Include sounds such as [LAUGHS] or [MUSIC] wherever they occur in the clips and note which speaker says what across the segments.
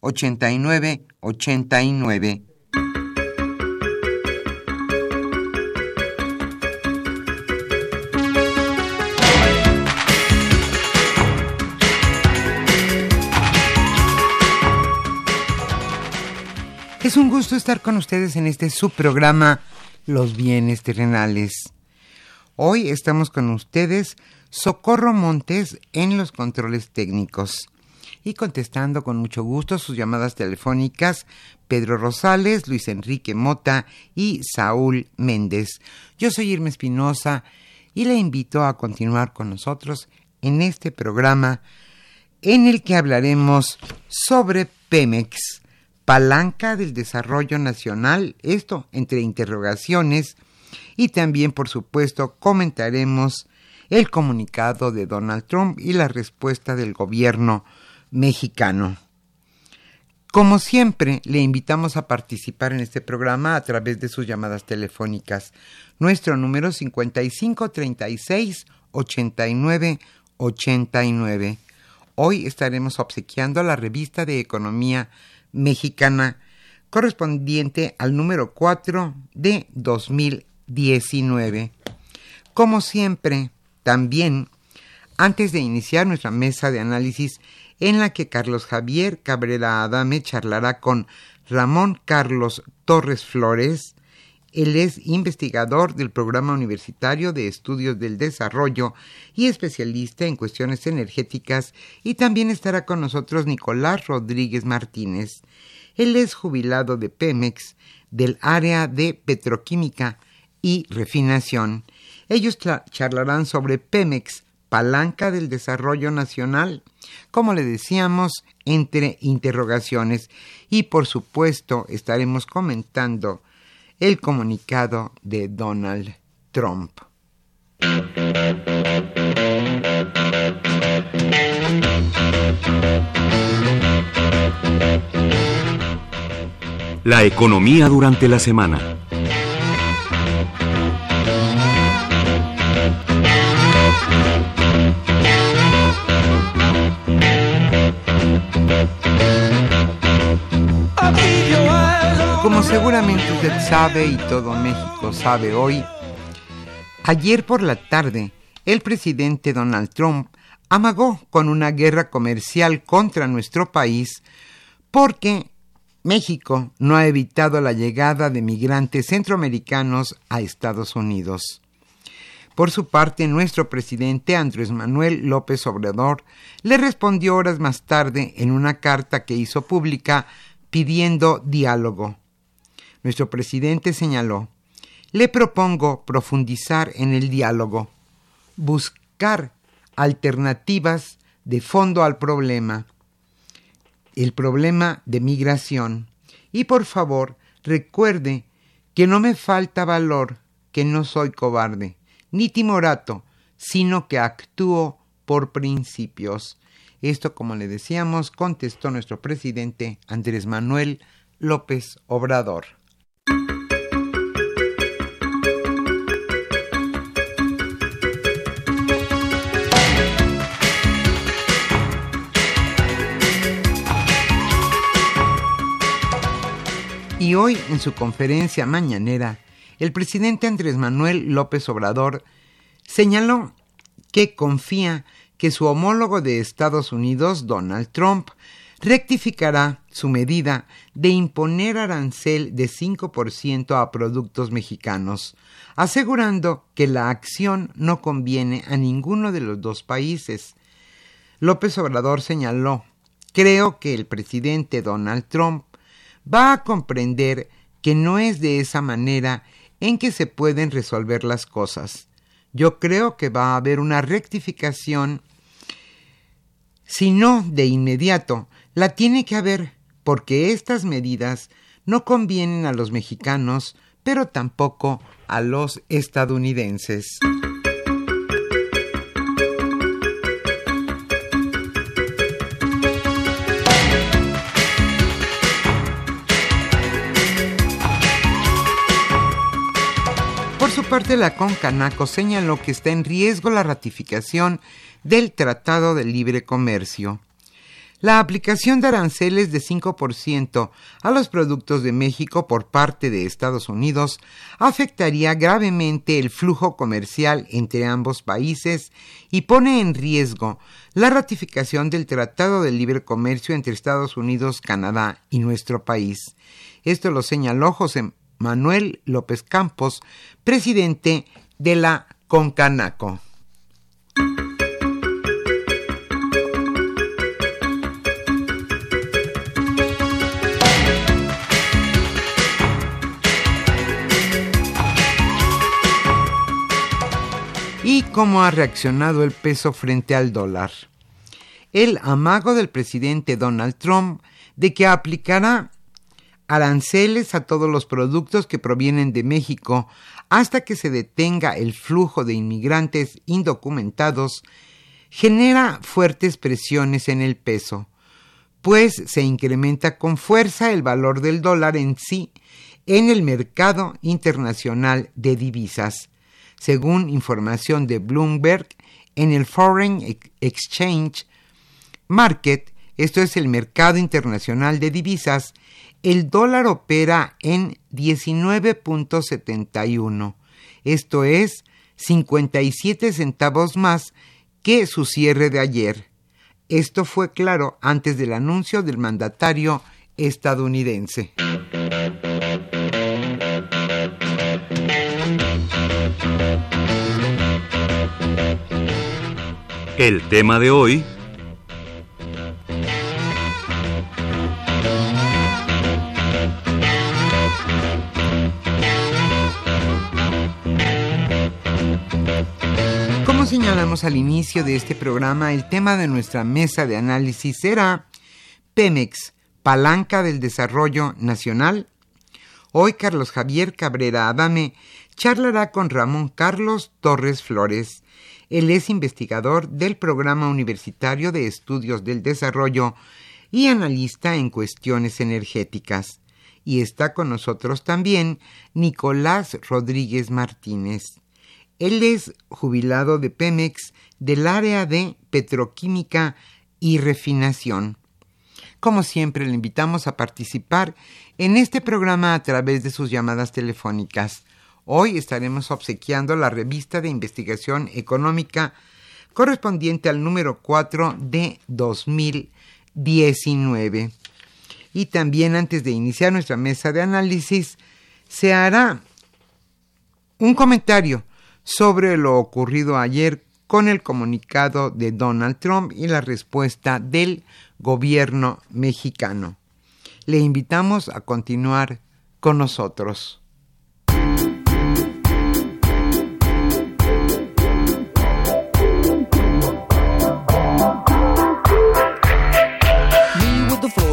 Speaker 1: 89 89. Es un gusto estar con ustedes en este subprograma Los bienes terrenales. Hoy estamos con ustedes Socorro Montes en los controles técnicos y contestando con mucho gusto sus llamadas telefónicas Pedro Rosales, Luis Enrique Mota y Saúl Méndez. Yo soy Irma Espinosa y le invito a continuar con nosotros en este programa en el que hablaremos sobre Pemex, palanca del desarrollo nacional, esto entre interrogaciones, y también, por supuesto, comentaremos el comunicado de Donald Trump y la respuesta del gobierno mexicano. Como siempre, le invitamos a participar en este programa a través de sus llamadas telefónicas. Nuestro número 5536 89 89. Hoy estaremos obsequiando la revista de Economía Mexicana correspondiente al número 4 de 2019. Como siempre, también, antes de iniciar nuestra mesa de análisis, en la que Carlos Javier Cabrera Adame charlará con Ramón Carlos Torres Flores. Él es investigador del Programa Universitario de Estudios del Desarrollo y especialista en cuestiones energéticas y también estará con nosotros Nicolás Rodríguez Martínez. Él es jubilado de Pemex del área de petroquímica y refinación. Ellos charlarán sobre Pemex, palanca del desarrollo nacional, como le decíamos, entre interrogaciones y por supuesto estaremos comentando el comunicado de Donald Trump.
Speaker 2: La economía durante la semana.
Speaker 1: Seguramente usted sabe y todo México sabe hoy, ayer por la tarde el presidente Donald Trump amagó con una guerra comercial contra nuestro país porque México no ha evitado la llegada de migrantes centroamericanos a Estados Unidos. Por su parte, nuestro presidente Andrés Manuel López Obrador le respondió horas más tarde en una carta que hizo pública pidiendo diálogo. Nuestro presidente señaló le propongo profundizar en el diálogo, buscar alternativas de fondo al problema, el problema de migración. Y por favor, recuerde que no me falta valor, que no soy cobarde, ni timorato, sino que actúo por principios. Esto, como le decíamos, contestó nuestro presidente Andrés Manuel López Obrador. Y hoy, en su conferencia mañanera, el presidente Andrés Manuel López Obrador señaló que confía que su homólogo de Estados Unidos, Donald Trump, rectificará su medida de imponer arancel de 5% a productos mexicanos, asegurando que la acción no conviene a ninguno de los dos países. López Obrador señaló, creo que el presidente Donald Trump va a comprender que no es de esa manera en que se pueden resolver las cosas. Yo creo que va a haber una rectificación si no de inmediato, la tiene que haber, porque estas medidas no convienen a los mexicanos, pero tampoco a los estadounidenses. Por su parte, la Concanaco señaló que está en riesgo la ratificación del Tratado de Libre Comercio. La aplicación de aranceles de 5% a los productos de México por parte de Estados Unidos afectaría gravemente el flujo comercial entre ambos países y pone en riesgo la ratificación del Tratado de Libre Comercio entre Estados Unidos, Canadá y nuestro país. Esto lo señaló José Manuel López Campos, presidente de la Concanaco. Cómo ha reaccionado el peso frente al dólar. El amago del presidente Donald Trump de que aplicará aranceles a todos los productos que provienen de México hasta que se detenga el flujo de inmigrantes indocumentados genera fuertes presiones en el peso, pues se incrementa con fuerza el valor del dólar en sí en el mercado internacional de divisas según información de Bloomberg, en el Foreign Exchange Market, esto es el mercado internacional de divisas, el dólar opera en 19.71, esto es 57 centavos más que su cierre de ayer. Esto fue claro antes del anuncio del mandatario estadounidense.
Speaker 2: El tema de hoy...
Speaker 1: Como señalamos al inicio de este programa, el tema de nuestra mesa de análisis será Pemex, palanca del desarrollo nacional. Hoy Carlos Javier Cabrera Adame charlará con Ramón Carlos Torres Flores, él es investigador del Programa Universitario de Estudios del Desarrollo y analista en cuestiones energéticas. Y está con nosotros también Nicolás Rodríguez Martínez. Él es jubilado de Pemex del área de petroquímica y refinación. Como siempre, le invitamos a participar en este programa a través de sus llamadas telefónicas Hoy estaremos obsequiando la revista de investigación económica correspondiente al número 4 de 2019. Y también antes de iniciar nuestra mesa de análisis, se hará un comentario sobre lo ocurrido ayer con el comunicado de Donald Trump y la respuesta del gobierno mexicano. Le invitamos a continuar con nosotros.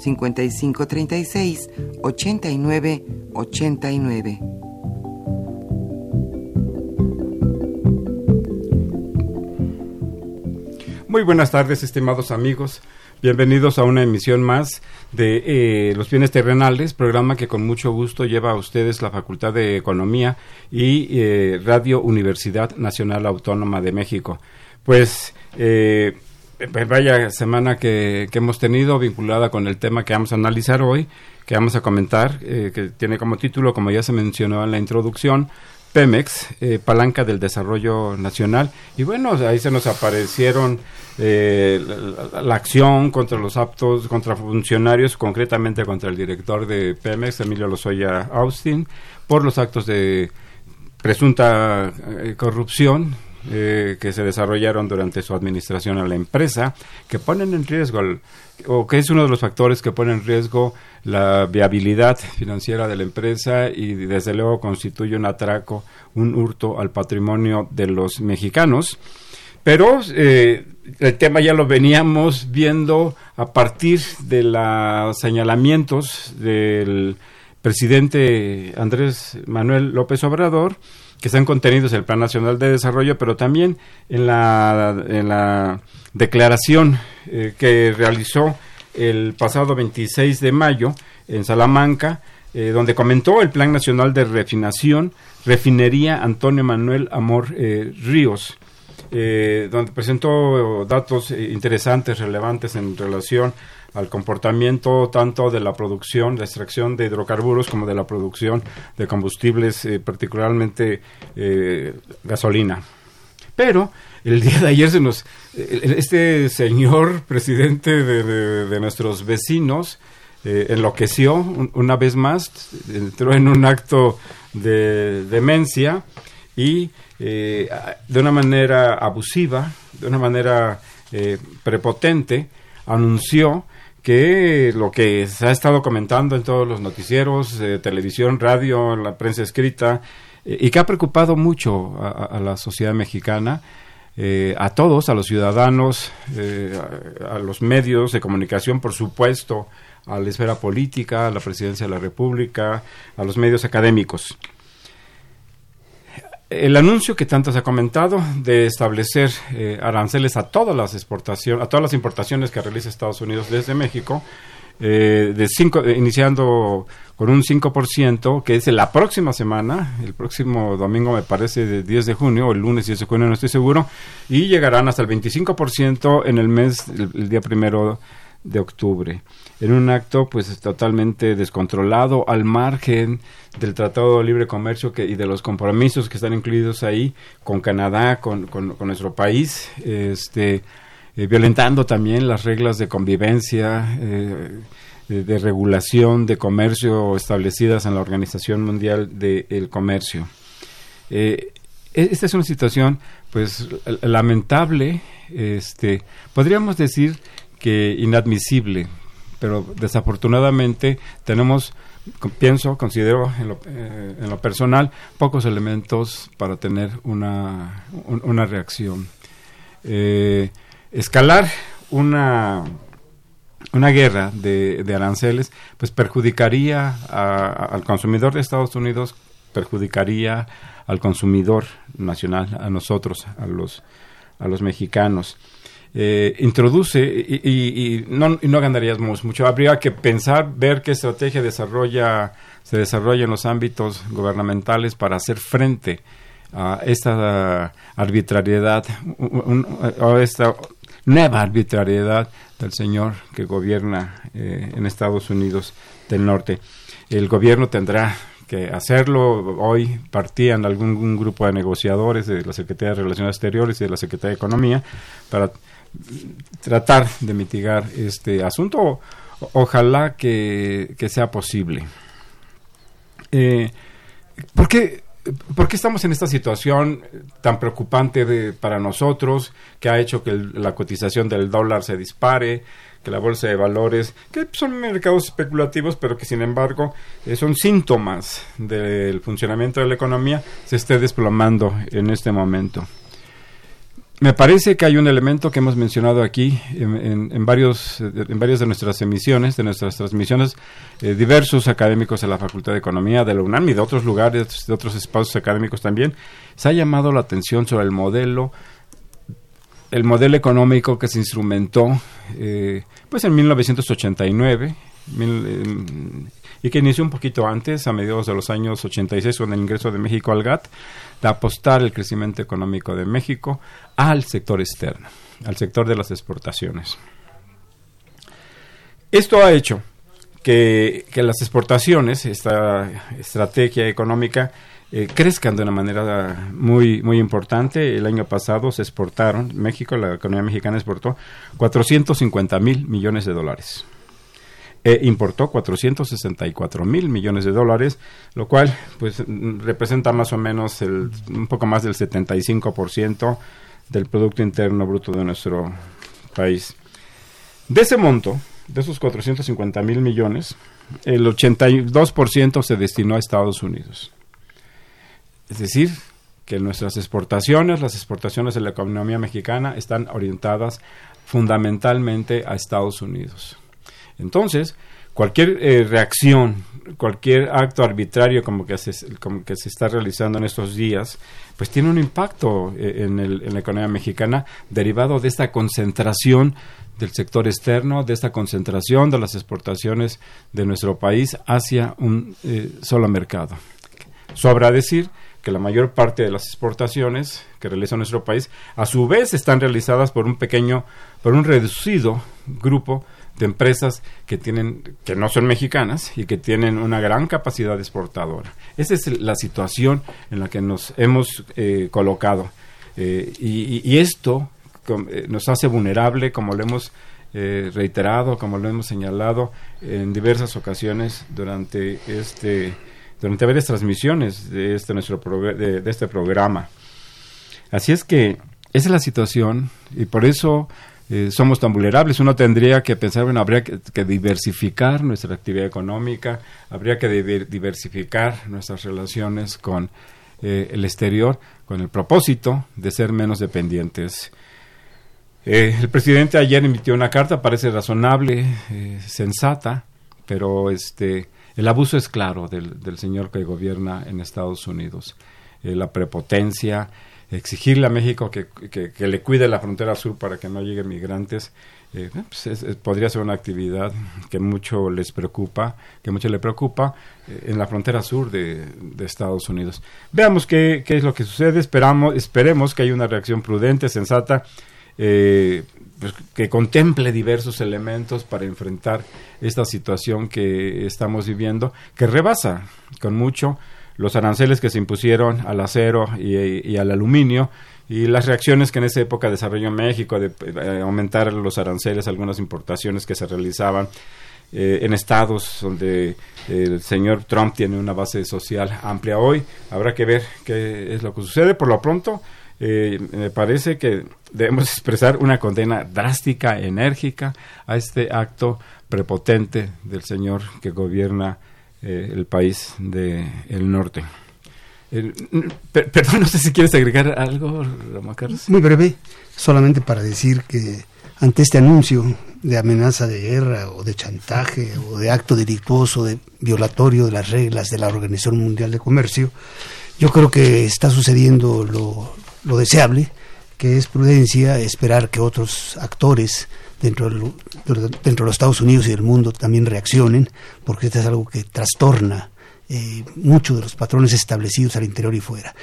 Speaker 1: 5536 89 89.
Speaker 3: Muy buenas tardes, estimados amigos. Bienvenidos a una emisión más de eh, Los Bienes Terrenales, programa que con mucho gusto lleva a ustedes la Facultad de Economía y eh, Radio Universidad Nacional Autónoma de México. Pues eh, vaya semana que, que hemos tenido vinculada con el tema que vamos a analizar hoy, que vamos a comentar, eh, que tiene como título, como ya se mencionó en la introducción, Pemex, eh, palanca del desarrollo nacional. Y bueno, ahí se nos aparecieron eh, la, la acción contra los aptos, contra funcionarios, concretamente contra el director de Pemex, Emilio Lozoya Austin, por los actos de presunta eh, corrupción eh, que se desarrollaron durante su administración a la empresa, que ponen en riesgo, o que es uno de los factores que pone en riesgo la viabilidad financiera de la empresa y desde luego constituye un atraco, un hurto al patrimonio de los mexicanos. Pero eh, el tema ya lo veníamos viendo a partir de los señalamientos del presidente Andrés Manuel López Obrador, que están contenidos en el Plan Nacional de Desarrollo, pero también en la, declaración eh, que realizó el pasado 26 de mayo en Salamanca, eh, donde comentó el Plan Nacional de Refinación, Refinería Antonio Manuel Amor eh, Ríos donde presentó datos interesantes, relevantes en relación al comportamiento tanto de la producción, la extracción de hidrocarburos como de la producción de combustibles, eh, particularmente eh, gasolina. Pero el día de ayer se nos, eh, este señor [LAUGHS] presidente de, nuestros vecinos enloqueció un- una vez más, entró en un acto de demencia y de una manera abusiva, de una manera prepotente, anunció que lo que se ha estado comentando en todos los noticieros, eh, televisión, radio, la prensa escrita, eh, y que ha preocupado mucho a, la sociedad mexicana, eh, a todos, a los ciudadanos, a los medios de comunicación, por supuesto, a la esfera política, a la presidencia de la República, a los medios académicos. El anuncio que tanto se ha comentado de establecer eh, aranceles a todas las exportaciones, a todas las importaciones que realiza Estados Unidos desde México, eh, de cinco, eh, iniciando con un 5%, que es la próxima semana, el próximo domingo me parece de 10 de junio, o el lunes 10 de junio, no estoy seguro, y llegarán hasta el 25% en el mes, el día primero de octubre, en un acto pues totalmente descontrolado, al margen del Tratado de Libre Comercio que, y de los compromisos que están incluidos ahí con Canadá, con, con- nuestro país, este, eh, violentando también las reglas de convivencia, eh, de, de regulación de comercio establecidas en la Organización Mundial del Comercio. Eh, e- esta es una situación pues lamentable, este, podríamos decir que inadmisible, pero desafortunadamente tenemos, pienso, considero en lo, eh, en lo personal, pocos elementos para tener una, un- una reacción. Eh, escalar una una guerra de, de aranceles pues perjudicaría al consumidor de Estados Unidos perjudicaría al consumidor nacional a nosotros a los a los mexicanos Eh, introduce y, y- y no, y no ganaríamos mucho habría que pensar ver qué estrategia desarrolla se desarrolla en los ámbitos gubernamentales para hacer frente a esta arbitrariedad un- un- o esta nueva arbitrariedad del señor que gobierna eh, en Estados Unidos del Norte. El gobierno tendrá que hacerlo. Hoy partían algún grupo de negociadores de la Secretaría de Relaciones Exteriores y de la Secretaría de Economía para tratar de mitigar este asunto. Ojalá que, que sea posible. Eh, ¿por, qué, estamos en esta situación tan preocupante de- para nosotros que ha hecho que la cotización del dólar se dispare, que la bolsa de valores, que son mercados especulativos, pero que sin embargo eh, son síntomas del funcionamiento de la economía, se esté desplomando en este momento? Me parece que hay un elemento que hemos mencionado aquí en, en- en varios, en varias de nuestras emisiones, de nuestras transmisiones, eh, diversos académicos de la Facultad de Economía, de la UNAM y de otros lugares, de otros espacios académicos también, se ha llamado la atención sobre el modelo, el modelo económico que se instrumentó, eh, pues en 1989, mil, eh, y que inició un poquito antes, a mediados de los años 86, con el ingreso de México al GATT, de apostar el crecimiento económico de México al sector externo, al sector de las exportaciones. Esto ha hecho que, las exportaciones, esta estrategia económica, eh, crezcan de una manera muy, muy importante. El año pasado se exportaron, México, la economía mexicana exportó 450 mil millones de dólares. E importó 464 mil millones de dólares, lo cual pues representa más o menos un poco más del 75% del Producto Interno Bruto de nuestro país. De ese monto, de esos 450 mil millones, el 82% se destinó a Estados Unidos. Es decir, que nuestras exportaciones, las exportaciones de la economía mexicana, están orientadas fundamentalmente a Estados Unidos. Entonces, cualquier eh, reacción, cualquier acto arbitrario como que, se, como que se está realizando en estos días, pues tiene un impacto eh, en, el- en la economía mexicana derivado de esta concentración del sector externo, de esta concentración de las exportaciones de nuestro país hacia un eh, solo mercado. Sobra decir que la mayor parte de las exportaciones que realiza nuestro país, a su vez, están realizadas por un pequeño, por un reducido grupo de empresas que tienen, que no son mexicanas y que tienen una gran capacidad exportadora. Esa es la situación en la que nos hemos eh, colocado. Eh, y, esto eh, nos hace vulnerable, como lo hemos eh, reiterado, como lo hemos señalado en diversas ocasiones durante este durante varias transmisiones de este nuestro de, de este programa. Así es que esa es la situación y por eso eh, somos tan vulnerables. Uno tendría que pensar, bueno, habría que, diversificar nuestra actividad económica, habría que diver- diversificar nuestras relaciones con eh, el exterior, con el propósito de ser menos dependientes. Eh, el presidente ayer emitió una carta, parece razonable, sensata, pero este el abuso es claro del, del señor que gobierna en Estados Unidos. La prepotencia, exigirle a México que, que- le cuide la frontera sur para que no lleguen migrantes, eh, pues es- podría ser una actividad que mucho les preocupa, que mucho le preocupa eh, en la frontera sur de, de Estados Unidos. Veamos qué, qué es lo que sucede, esperamos, esperemos que haya una reacción prudente, sensata, eh, pues, que contemple diversos elementos para enfrentar esta situación que estamos viviendo, que rebasa con mucho los aranceles que se impusieron al acero y, al aluminio y las reacciones que en esa época desarrolló México de eh, aumentar los aranceles algunas importaciones que se realizaban eh, en estados donde el señor Trump tiene una base social amplia hoy. Habrá que ver qué es lo que sucede. Por lo pronto, eh, me parece que debemos [LAUGHS] expresar una condena drástica, enérgica a este acto prepotente del señor que gobierna eh, el país del el norte. El- per- perdón, no sé si quieres agregar algo, Ramón Carlos.
Speaker 4: Muy breve, solamente para decir que ante este anuncio de amenaza de guerra o de chantaje o de acto delictuoso, de violatorio de las reglas de la Organización Mundial de Comercio, yo creo que está sucediendo lo deseable, que es prudencia esperar que otros actores dentro, del- dentro de los Estados Unidos y del mundo también reaccionen, porque esto es algo que trastorna eh, muchos de los patrones establecidos al interior y fuera.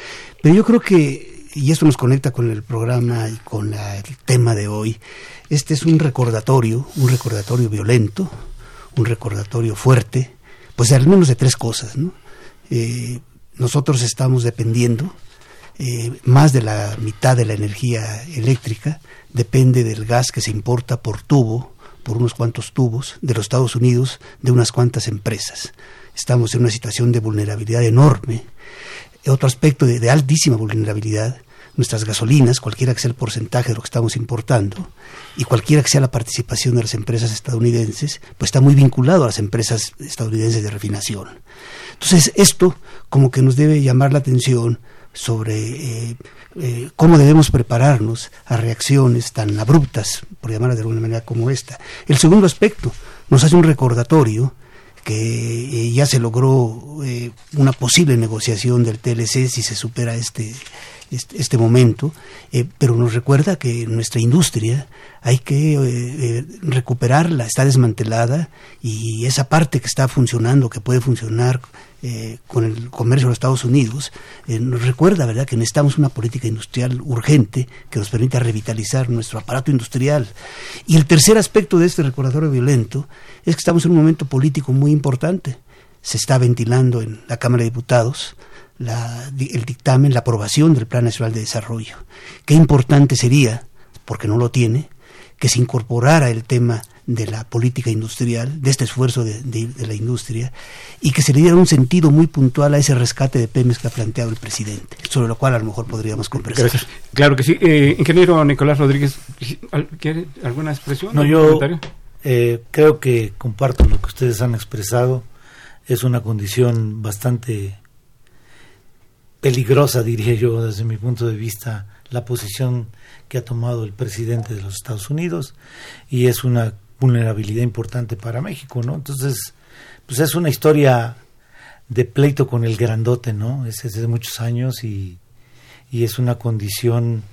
Speaker 4: Pero yo creo que, y esto nos conecta con el programa y con la- el tema de hoy, este es un recordatorio, un recordatorio violento, un recordatorio fuerte, pues al menos de tres cosas. ¿no? Eh, nosotros estamos dependiendo, eh, más de la mitad de la energía eléctrica depende del gas que se importa por tubo, por unos cuantos tubos de los Estados Unidos, de unas cuantas empresas. Estamos en una situación de vulnerabilidad enorme. Otro aspecto de, de altísima vulnerabilidad, nuestras gasolinas, cualquiera que sea el porcentaje de lo que estamos importando, y cualquiera que sea la participación de las empresas estadounidenses, pues está muy vinculado a las empresas estadounidenses de refinación. Entonces, esto como que nos debe llamar la atención sobre eh, eh, cómo debemos prepararnos a reacciones tan abruptas, por llamarlas de alguna manera como esta. El segundo aspecto nos hace un recordatorio que eh, ya se logró eh, una posible negociación del TLC si se supera este, este, este momento, pero nos recuerda que nuestra industria hay que recuperarla, está desmantelada y esa parte que está funcionando, que puede funcionar eh, con el comercio de los Estados Unidos, eh, nos recuerda, ¿verdad?, que necesitamos una política industrial urgente que nos permita revitalizar nuestro aparato industrial. Y el tercer aspecto de este recordatorio violento es que estamos en un momento político muy importante. Se está ventilando en la Cámara de Diputados la- el dictamen, la aprobación del Plan Nacional de Desarrollo. Qué importante sería, porque no lo tiene, que se incorporara el tema de la política industrial, de este esfuerzo de, de- de la industria, y que se le diera un sentido muy puntual a ese rescate de Pemex que ha planteado el presidente, sobre lo cual a lo mejor podríamos conversar.
Speaker 3: Gracias. Claro que sí. Eh, ingeniero Nicolás Rodríguez, ¿al- ¿quiere alguna expresión?
Speaker 5: No, yo eh, creo que comparto lo que ustedes han expresado. Es una condición bastante peligrosa, diría yo, desde mi punto de vista, la posición que ha tomado el presidente de los Estados Unidos y es una vulnerabilidad importante para México, ¿no? Entonces, pues es una historia de pleito con el grandote, ¿no? Es desde muchos años y, y es una condición,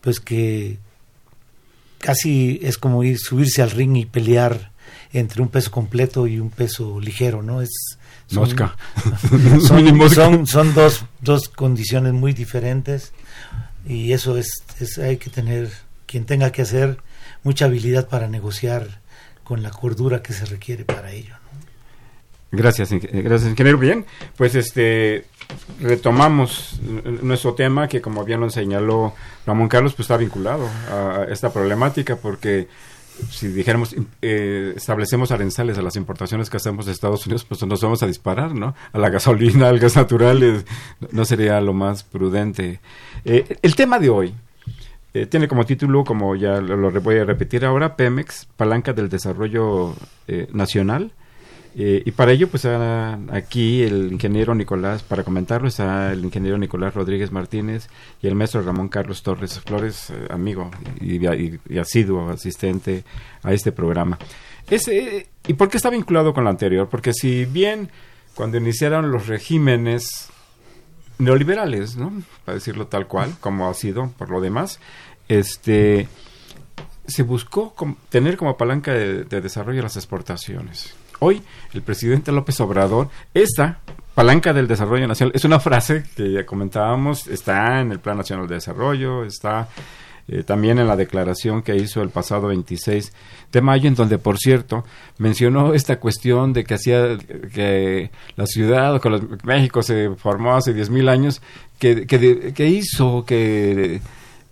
Speaker 5: pues que casi es como ir subirse al ring y pelear entre un peso completo y un peso ligero, ¿no? Es son-
Speaker 3: Mosca. [LAUGHS]
Speaker 5: son, [LAUGHS] son, son dos, dos condiciones muy diferentes y eso es, es hay que tener quien tenga que hacer mucha habilidad para negociar con la cordura que se requiere para ello.
Speaker 3: Gracias, eh, gracias, ingeniero. Bien, pues este retomamos nuestro tema que como bien lo señaló Ramón Carlos, pues está vinculado a esta problemática porque si dijéramos eh, establecemos aranceles a las importaciones que hacemos de Estados Unidos, pues nos vamos a disparar, ¿no? A la gasolina, al gas natural, eh, no sería lo más prudente. Eh, el tema de hoy eh, tiene como título, como ya lo, lo voy a repetir ahora, Pemex, palanca del desarrollo eh, nacional. Eh, y para ello, pues aquí el ingeniero Nicolás, para comentarlo, está el ingeniero Nicolás Rodríguez Martínez y el maestro Ramón Carlos Torres Flores, amigo y, y- y asiduo asistente a este programa. Ese, ¿Y por qué está vinculado con lo anterior? Porque si bien cuando iniciaron los regímenes neoliberales, ¿no? Para decirlo tal cual, como ha sido por lo demás, este se buscó tener como palanca de, de desarrollo las exportaciones. Hoy el presidente López Obrador, esta palanca del desarrollo nacional, es una frase que ya comentábamos, está en el Plan Nacional de Desarrollo, está eh, también en la declaración que hizo el pasado 26 de mayo, en donde, por cierto, mencionó esta cuestión de que hacía que la ciudad, que México se formó hace 10.000 años, que, que, hizo que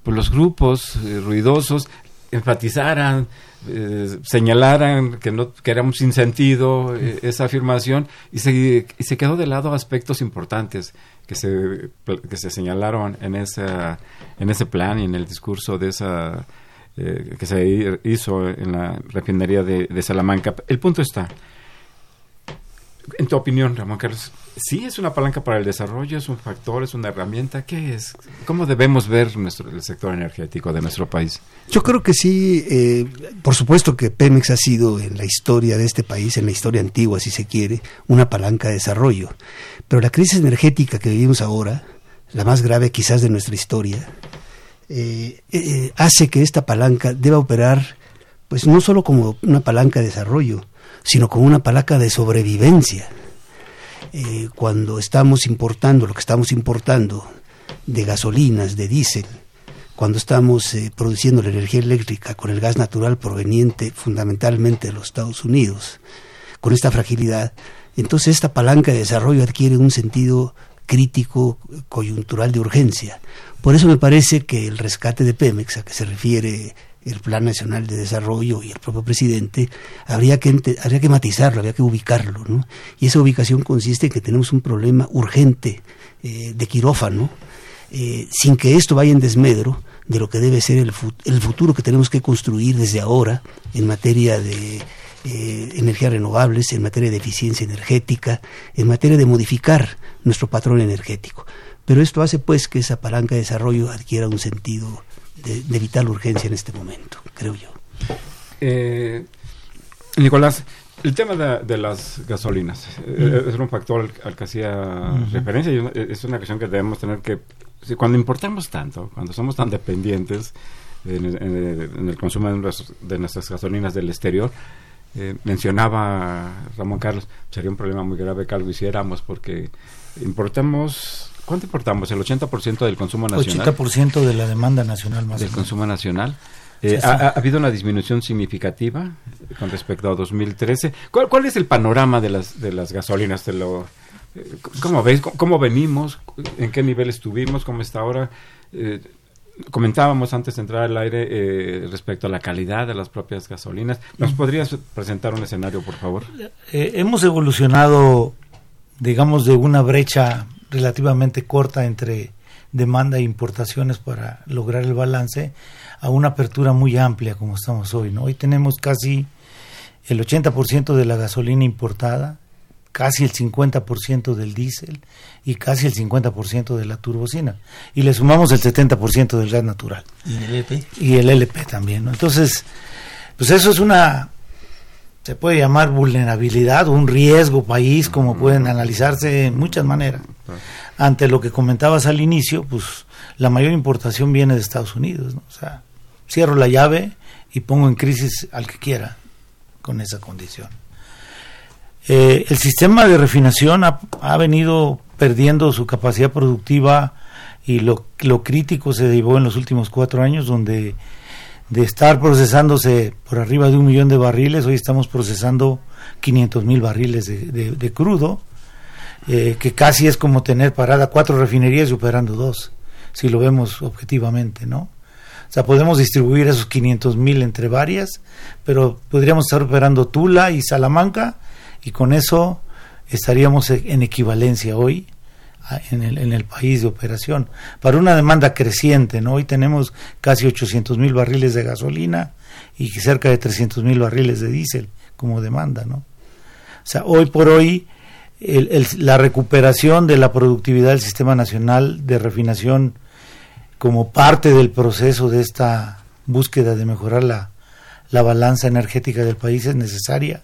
Speaker 3: pues, los grupos eh, ruidosos enfatizaran, eh, señalaran que no que era un sinsentido esa afirmación y se, y se quedó de lado aspectos importantes que se que se señalaron en esa en ese plan y en el discurso de esa eh, que se hi- hizo en la refinería de Salamanca. El punto está, en tu opinión, Ramón Carlos, ¿sí es una palanca para el desarrollo? ¿Es un factor? ¿Es una herramienta? ¿Qué es? ¿Cómo debemos ver nuestro, el sector energético de nuestro país?
Speaker 4: Yo creo que sí, eh, por supuesto que Pemex ha sido en la historia de este país, en la historia antigua si se quiere, una palanca de desarrollo. Pero la crisis energética que vivimos ahora, la más grave quizás de nuestra historia, eh, eh, hace que esta palanca deba operar pues no solo como una palanca de desarrollo, sino como una palanca de sobrevivencia. Eh, cuando estamos importando lo que estamos importando de gasolinas, de diésel, cuando estamos eh, produciendo la energía eléctrica con el gas natural proveniente fundamentalmente de los Estados Unidos, con esta fragilidad, entonces esta palanca de desarrollo adquiere un sentido crítico, coyuntural de urgencia. Por eso me parece que el rescate de Pemex, a que se refiere el Plan Nacional de Desarrollo y el propio presidente, habría que, habría que matizarlo, habría que ubicarlo. ¿no? Y esa ubicación consiste en que tenemos un problema urgente eh, de quirófano, eh, sin que esto vaya en desmedro de lo que debe ser el, fu- el futuro que tenemos que construir desde ahora en materia de eh, energías renovables, en materia de eficiencia energética, en materia de modificar nuestro patrón energético. Pero esto hace pues que esa palanca de desarrollo adquiera un sentido de, de vital urgencia en este momento, creo yo.
Speaker 3: Eh, Nicolás, el tema de, de las gasolinas eh, es un factor al, al que hacía referencia y es una cuestión que debemos tener que... cuando importamos tanto, cuando somos tan dependientes en, el- en el- en el consumo de, nuestros- de nuestras gasolinas del exterior, eh, mencionaba Ramón Carlos, sería un problema muy grave que algo hiciéramos porque importamos... ¿Cuánto importamos? ¿El 80% del consumo nacional?
Speaker 5: 80% de la demanda nacional más
Speaker 3: del consumo nacional. Eh,
Speaker 5: Sí, sí.
Speaker 3: ha, ha habido una disminución significativa con respecto a 2013. ¿Cuál, cuál es el panorama de las de las gasolinas? Te lo, eh, ¿Cómo ves? ¿Cómo, cómo venimos? ¿En qué nivel estuvimos? ¿Cómo está ahora? Eh, comentábamos antes de entrar al aire eh, respecto a la calidad de las propias gasolinas. ¿Nos podrías presentar un escenario, por favor?
Speaker 5: Hemos evolucionado, digamos, de una brecha relativamente corta entre demanda e importaciones para lograr el balance a una apertura muy amplia como estamos hoy. ¿no? Hoy tenemos casi el 80% de la gasolina importada, casi el 50% del diésel y casi el 50% de la turbocina. Y le sumamos el 70% del gas natural
Speaker 6: ¿Y el EP?
Speaker 5: y el LP también. ¿no? Entonces, pues eso es una, se puede llamar vulnerabilidad o un riesgo país, como pueden analizarse de muchas maneras. Ante lo que comentabas al inicio, pues la mayor importación viene de Estados Unidos. O sea, cierro la llave y pongo en crisis al que quiera con esa condición. Eh, el sistema de refinación ha, ha venido perdiendo su capacidad productiva y lo, lo crítico se derivó en los últimos cuatro años, donde de estar procesándose por arriba de un millón de barriles, hoy estamos procesando 500 mil barriles de- de crudo, eh, que casi es como tener parada cuatro refinerías y operando dos, si lo vemos objetivamente, ¿no? O sea, podemos distribuir esos 500 mil entre varias, pero podríamos estar operando Tula y Salamanca y con eso estaríamos e- en equivalencia hoy en el, en el país de operación. Para una demanda creciente, ¿no? Hoy tenemos casi 800 mil barriles de gasolina y cerca de 300 mil barriles de diésel como demanda, ¿no? O sea, hoy por hoy el- el- la recuperación de la productividad del Sistema Nacional de Refinación como parte del proceso de esta búsqueda de mejorar la, la balanza energética del país es necesaria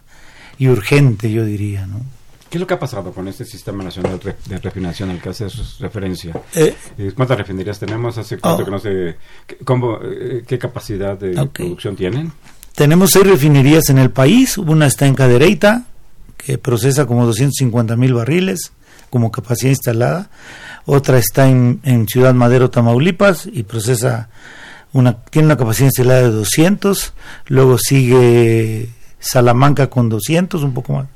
Speaker 5: y urgente, yo diría, ¿no?
Speaker 3: ¿Qué es lo que ha pasado con este Sistema Nacional de Refinación al que haces referencia?
Speaker 5: Eh,
Speaker 3: Eh, ¿Cuántas refinerías tenemos? ¿Hace cuánto
Speaker 5: Oh.
Speaker 3: que no sé qué- cómo, eh, qué capacidad de producción tienen?
Speaker 5: Tenemos seis refinerías en el país, una está en Cadereyta, que procesa como 250 mil barriles como capacidad instalada, otra está en, en Ciudad Madero, Tamaulipas, y procesa una, tiene una capacidad instalada de 200, luego sigue Salamanca con 200, un poco más,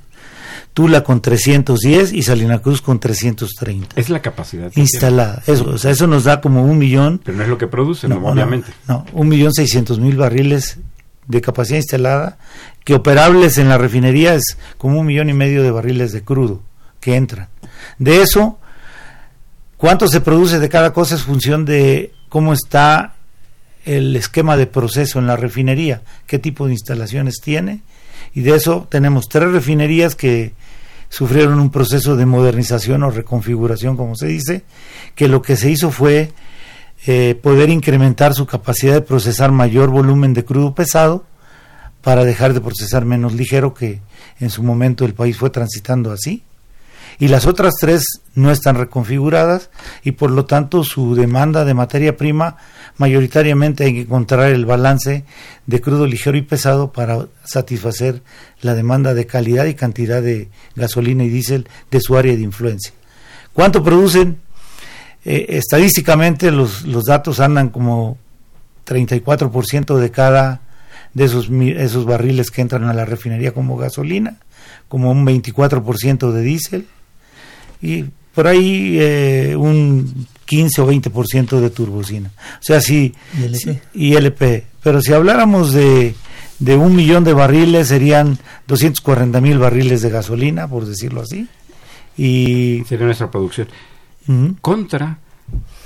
Speaker 5: Tula con 310 y Salina Cruz con 330
Speaker 3: Es la capacidad.
Speaker 5: instalada. Eso, o sea, eso nos da como un millón.
Speaker 3: Pero no es lo que producen,
Speaker 5: no,
Speaker 3: obviamente.
Speaker 5: No, un millón seiscientos mil barriles de capacidad instalada, que operables en la refinería es como un millón y medio de barriles de crudo que entran. De eso, cuánto se produce de cada cosa es función de cómo está el esquema de proceso en la refinería, qué tipo de instalaciones tiene, y de eso tenemos tres refinerías que sufrieron un proceso de modernización o reconfiguración, como se dice, que lo que se hizo fue eh, poder incrementar su capacidad de procesar mayor volumen de crudo pesado para dejar de procesar menos ligero, que en su momento el país fue transitando así. Y las otras tres no están reconfiguradas y por lo tanto su demanda de materia prima mayoritariamente hay que encontrar el balance de crudo ligero y pesado para satisfacer la demanda de calidad y cantidad de gasolina y diésel de su área de influencia. ¿Cuánto producen? Eh, estadísticamente los, los datos andan como 34% de cada de esos, mi- esos barriles que entran a la refinería como gasolina, como un 24% de diésel y por ahí eh, un 15 o 20% de turbocina. O sea, si,
Speaker 4: ¿Y LP?
Speaker 5: Pero si habláramos de, de un millón de barriles, serían 240 mil barriles de gasolina, por decirlo así. Y
Speaker 3: Sería nuestra producción. Contra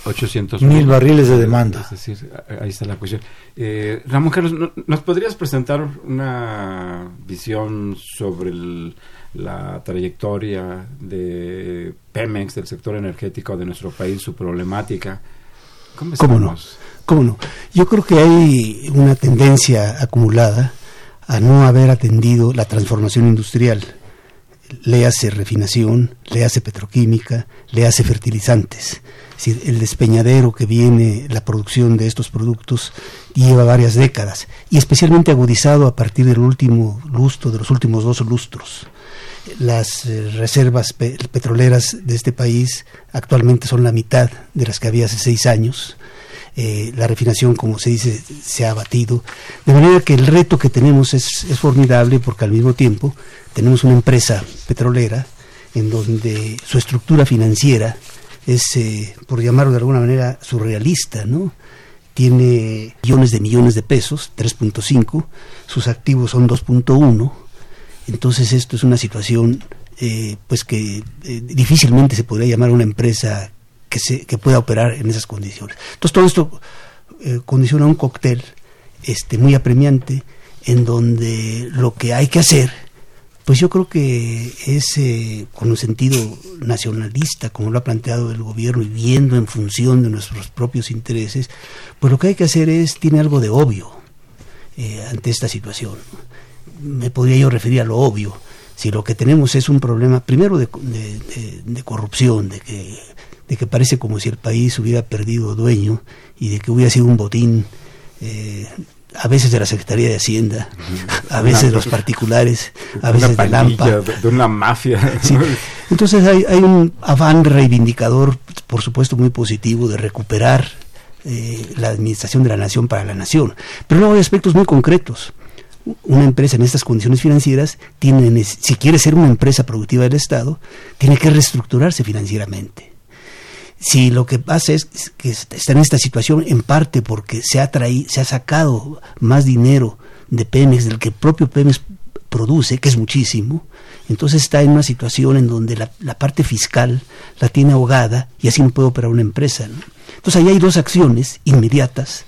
Speaker 3: 800
Speaker 5: Mil barriles de demanda.
Speaker 3: Es decir, ahí está la cuestión. Eh, Ramón Carlos, ¿no- ¿nos podrías presentar una visión sobre el- la trayectoria de Pemex, del sector energético de nuestro país, su problemática? ¿Cómo,
Speaker 4: ¿Cómo no? ¿Cómo no? Yo creo que hay una tendencia acumulada a no haber atendido la transformación industrial. Le hace refinación, le hace petroquímica, le hace fertilizantes. Decir, el despeñadero que viene, la producción de estos productos, lleva varias décadas y especialmente agudizado a partir del último lustro, de los últimos dos lustros. Las eh, reservas pe- petroleras de este país actualmente son la mitad de las que había hace seis años. Eh, la refinación, como se dice, se ha abatido. De manera que el reto que tenemos es, es formidable porque al mismo tiempo tenemos una empresa petrolera en donde su estructura financiera es, eh, por llamarlo de alguna manera, surrealista, ¿no? Tiene millones de millones de pesos, 3.5, sus activos son 2.1, entonces esto es una situación eh, pues que eh, difícilmente se podría llamar una empresa que, se, que pueda operar en esas condiciones. Entonces todo esto eh, condiciona un cóctel este, muy apremiante en donde lo que hay que hacer, pues yo creo que es eh, con un sentido nacionalista, como lo ha planteado el gobierno, y viendo en función de nuestros propios intereses, pues lo que hay que hacer es, tiene algo de obvio eh, ante esta situación. Me podría yo referir a lo obvio. Si lo que tenemos es un problema, primero, de, de- de- corrupción, de que, de que parece como si el país hubiera perdido dueño y de que hubiera sido un botín, eh, a veces de la Secretaría de Hacienda, a veces de los particulares, a veces de Lampa.
Speaker 3: de, una mafia. [LAUGHS]
Speaker 4: Sí. Entonces hay, hay un afán reivindicador, por supuesto muy positivo, de recuperar eh, la administración de la nación para la nación. Pero luego hay aspectos muy concretos. Una empresa en estas condiciones financieras tiene, si quiere ser una empresa productiva del Estado, tiene que reestructurarse financieramente. Si lo que pasa es que está en esta situación en parte porque se ha traído, se ha sacado más dinero de Pemex del que el propio Pemex produce, que es muchísimo, entonces está en una situación en donde la, parte fiscal la tiene ahogada y así no puede operar una empresa. Entonces ahí hay dos acciones inmediatas,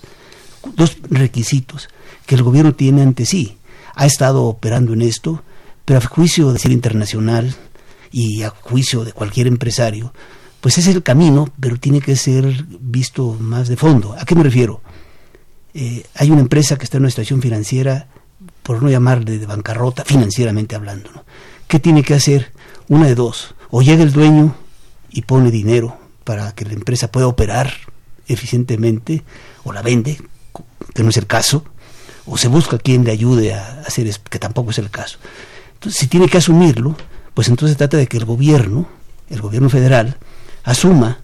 Speaker 4: dos requisitos que el gobierno tiene ante sí. Ha estado operando en esto, pero a juicio de ser internacional y a juicio de cualquier empresario, pues es el camino, pero tiene que ser visto más de fondo. ¿A qué me refiero? Eh, hay una empresa que está en una situación financiera, por no llamarle de bancarrota, financieramente hablando. ¿no? ¿Qué tiene que hacer? Una de dos. O llega el dueño y pone dinero para que la empresa pueda operar eficientemente, o la vende, que no es el caso, o se busca quien le ayude a hacer eso, que tampoco es el caso. Entonces, si tiene que asumirlo, pues entonces trata de que el gobierno, el gobierno federal, asuma,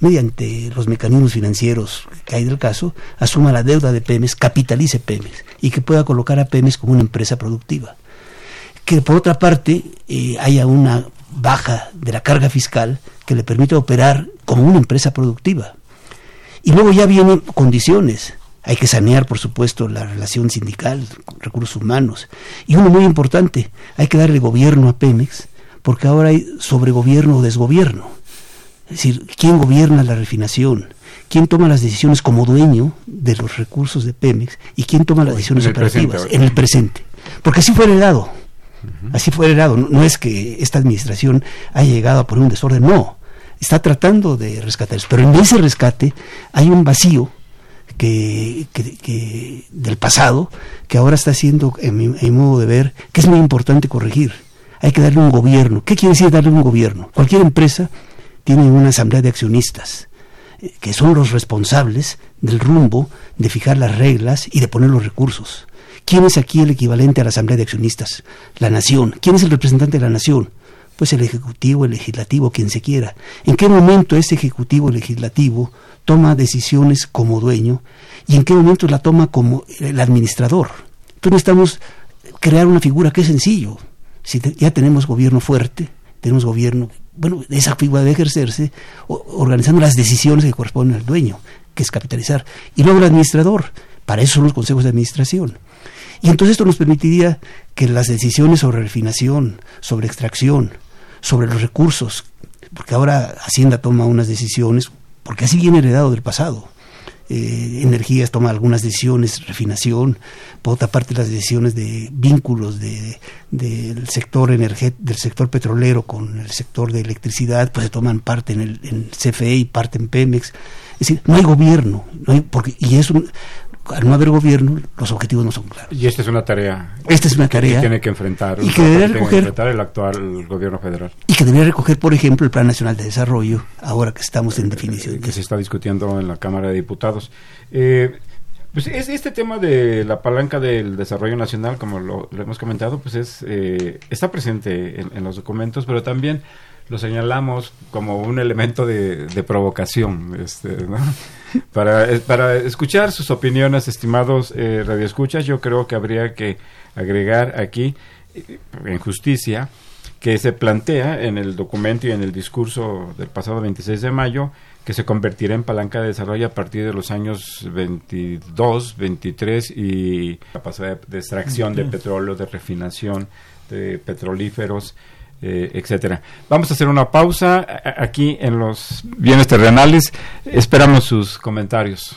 Speaker 4: mediante los mecanismos financieros que hay del caso, asuma la deuda de Pemex, capitalice Pemex y que pueda colocar a Pemex como una empresa productiva. Que por otra parte eh, haya una baja de la carga fiscal que le permita operar como una empresa productiva. Y luego ya vienen condiciones. Hay que sanear, por supuesto, la relación sindical, recursos humanos. Y uno muy importante, hay que darle gobierno a Pemex, porque ahora hay sobregobierno o desgobierno. Es decir, ¿quién gobierna la refinación? ¿Quién toma las decisiones como dueño de los recursos de Pemex? ¿Y quién toma las decisiones
Speaker 7: en
Speaker 4: operativas?
Speaker 7: presente,
Speaker 4: en el presente. Porque así fue heredado. Así fue heredado. No, no es que esta administración haya llegado a poner un desorden, no. Está tratando de rescatar eso. Pero en ese rescate hay un vacío que, que- que- del pasado que ahora está haciendo, en mi, en mi modo de ver, que es muy importante corregir. Hay que darle un gobierno. ¿Qué quiere decir darle un gobierno? Cualquier empresa tiene una asamblea de accionistas eh, que son los responsables del rumbo de fijar las reglas y de poner los recursos. ¿Quién es aquí el equivalente a la asamblea de accionistas? La nación. ¿Quién es el representante de la nación? Pues el ejecutivo, el legislativo, quien se quiera. ¿En qué momento ese ejecutivo, legislativo, toma decisiones como dueño y en qué momento la toma como el administrador? Entonces necesitamos crear una figura que es sencillo. Si ya tenemos gobierno fuerte, tenemos gobierno, bueno, esa figura debe ejercerse organizando las decisiones que corresponden al dueño, que es capitalizar. Y luego el administrador, para eso son los consejos de administración. Y entonces esto nos permitiría que las decisiones sobre refinación, sobre extracción, sobre los recursos, porque ahora Hacienda toma unas decisiones, porque así viene heredado del pasado. Eh, energías toma algunas decisiones, refinación, por otra parte las decisiones de vínculos de, del sector del sector petrolero con el sector de electricidad, pues se toman parte en el CFE y parte en Pemex. Es decir, no hay gobierno, no hay, porque, y es un, al no haber gobierno, los objetivos no son claros.
Speaker 7: Y esta es una tarea
Speaker 4: Esta es una
Speaker 7: que
Speaker 4: tarea
Speaker 7: tiene que enfrentar,
Speaker 4: y que debería
Speaker 7: que
Speaker 4: recoger
Speaker 7: enfrentar el actual gobierno federal,
Speaker 4: y que debería recoger, por ejemplo, el Plan Nacional de Desarrollo, ahora que estamos en definición.
Speaker 7: que se está discutiendo en la Cámara de Diputados. Eh, pues es, este tema de la palanca del desarrollo nacional, como lo, lo hemos comentado, pues es eh, está presente en, en los documentos, pero también lo señalamos como un elemento de, de provocación, este, ¿no? Para, eh, para escuchar sus opiniones, estimados eh, radioescuchas, yo creo que habría que agregar aquí, eh, en justicia, que se plantea en el documento y en el discurso del pasado 26 de mayo que se convertirá en palanca de desarrollo a partir de los años 22, 23 y capacidad de, de extracción de petróleo, de refinación de petrolíferos, eh, etcétera. Vamos a hacer una pausa aquí en los bienes terrenales. Esperamos sus comentarios.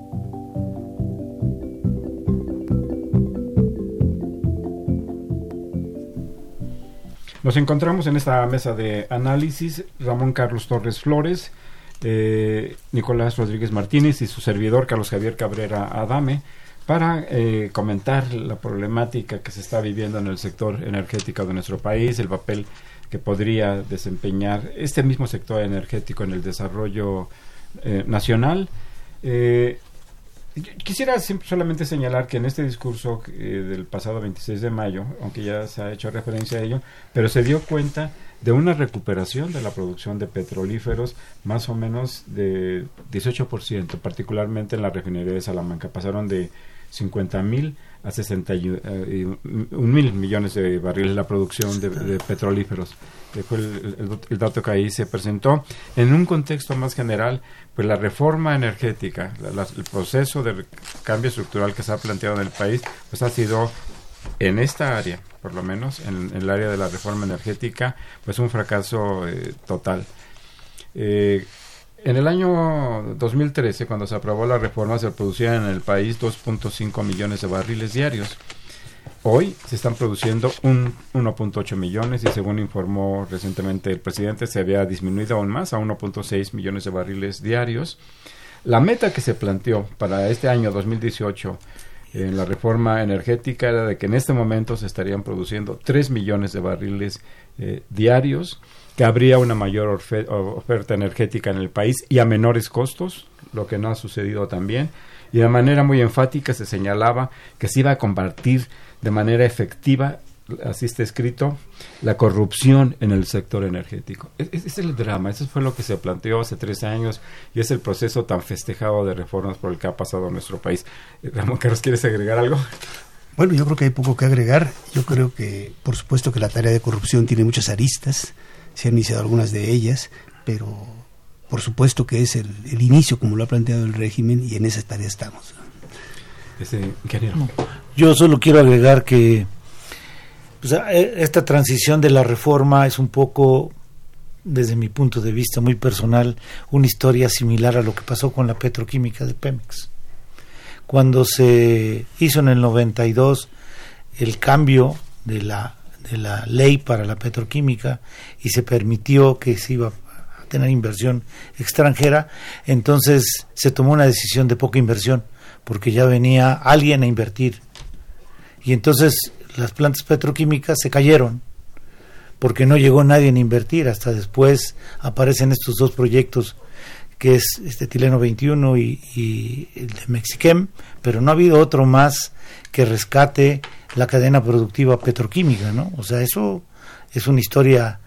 Speaker 3: Nos encontramos en esta mesa de análisis Ramón Carlos Torres Flores, eh, Nicolás Rodríguez Martínez y su servidor Carlos Javier Cabrera Adame para eh, comentar la problemática que se está viviendo en el sector energético de nuestro país, el papel que podría desempeñar este mismo sector energético en el desarrollo eh, nacional. Eh, Quisiera solamente señalar que en este discurso eh, del pasado 26 de mayo, aunque ya se ha hecho referencia a ello, pero se dio cuenta de una recuperación de la producción de petrolíferos más o menos de 18%, particularmente en la refinería de Salamanca. Pasaron de 50 mil a 61 mil millones de barriles la producción de, de petrolíferos. fue el dato que ahí se presentó. En un contexto más general, pues la reforma energética, el proceso de cambio estructural que se ha planteado en el país, pues ha sido en esta área, por lo menos, en, en el área de la reforma energética, pues un fracaso eh, total. Eh, en el año 2013, cuando se aprobó la reforma, se producían en el país 2.5 millones de barriles diarios. Hoy se están produciendo un 1.8 millones y según informó recientemente el presidente se había disminuido aún más a 1.6 millones de barriles diarios. La meta que se planteó para este año 2018 en la reforma energética era de que en este momento se estarían produciendo 3 millones de barriles eh, diarios, que habría una mayor oferta energética en el país y a menores costos, lo que no ha sucedido también. Y de manera muy enfática se señalaba que se iba a combatir de manera efectiva, así está escrito, la corrupción en el sector energético. E- Ese es el drama, eso fue lo que se planteó hace tres años y es el proceso tan festejado de reformas por el que ha pasado nuestro país. Eh, Ramón Carlos, ¿quieres agregar algo?
Speaker 4: Bueno, yo creo que hay poco que agregar. Yo creo que, por supuesto, que la tarea de corrupción tiene muchas aristas. Se han iniciado algunas de ellas, pero por supuesto que es el inicio, como lo ha planteado el régimen, y en esa tarea estamos.
Speaker 3: Ingeniero.
Speaker 5: Yo solo quiero agregar que pues, eh, esta transición de la reforma es un poco, desde mi punto de vista muy personal, una historia similar a lo que pasó con la petroquímica de Pemex. Cuando se hizo en el 92 el cambio de la, de la ley para la petroquímica y se permitió que se iba a tener inversión extranjera, entonces se tomó una decisión de poca inversión porque ya venía alguien a invertir. Y entonces las plantas petroquímicas se cayeron porque no llegó nadie a invertir. Hasta después aparecen estos dos proyectos que es este Tileno 21 y, y el de Mexiquem, pero no ha habido otro más que rescate la cadena productiva petroquímica, ¿no? O sea, eso es una historia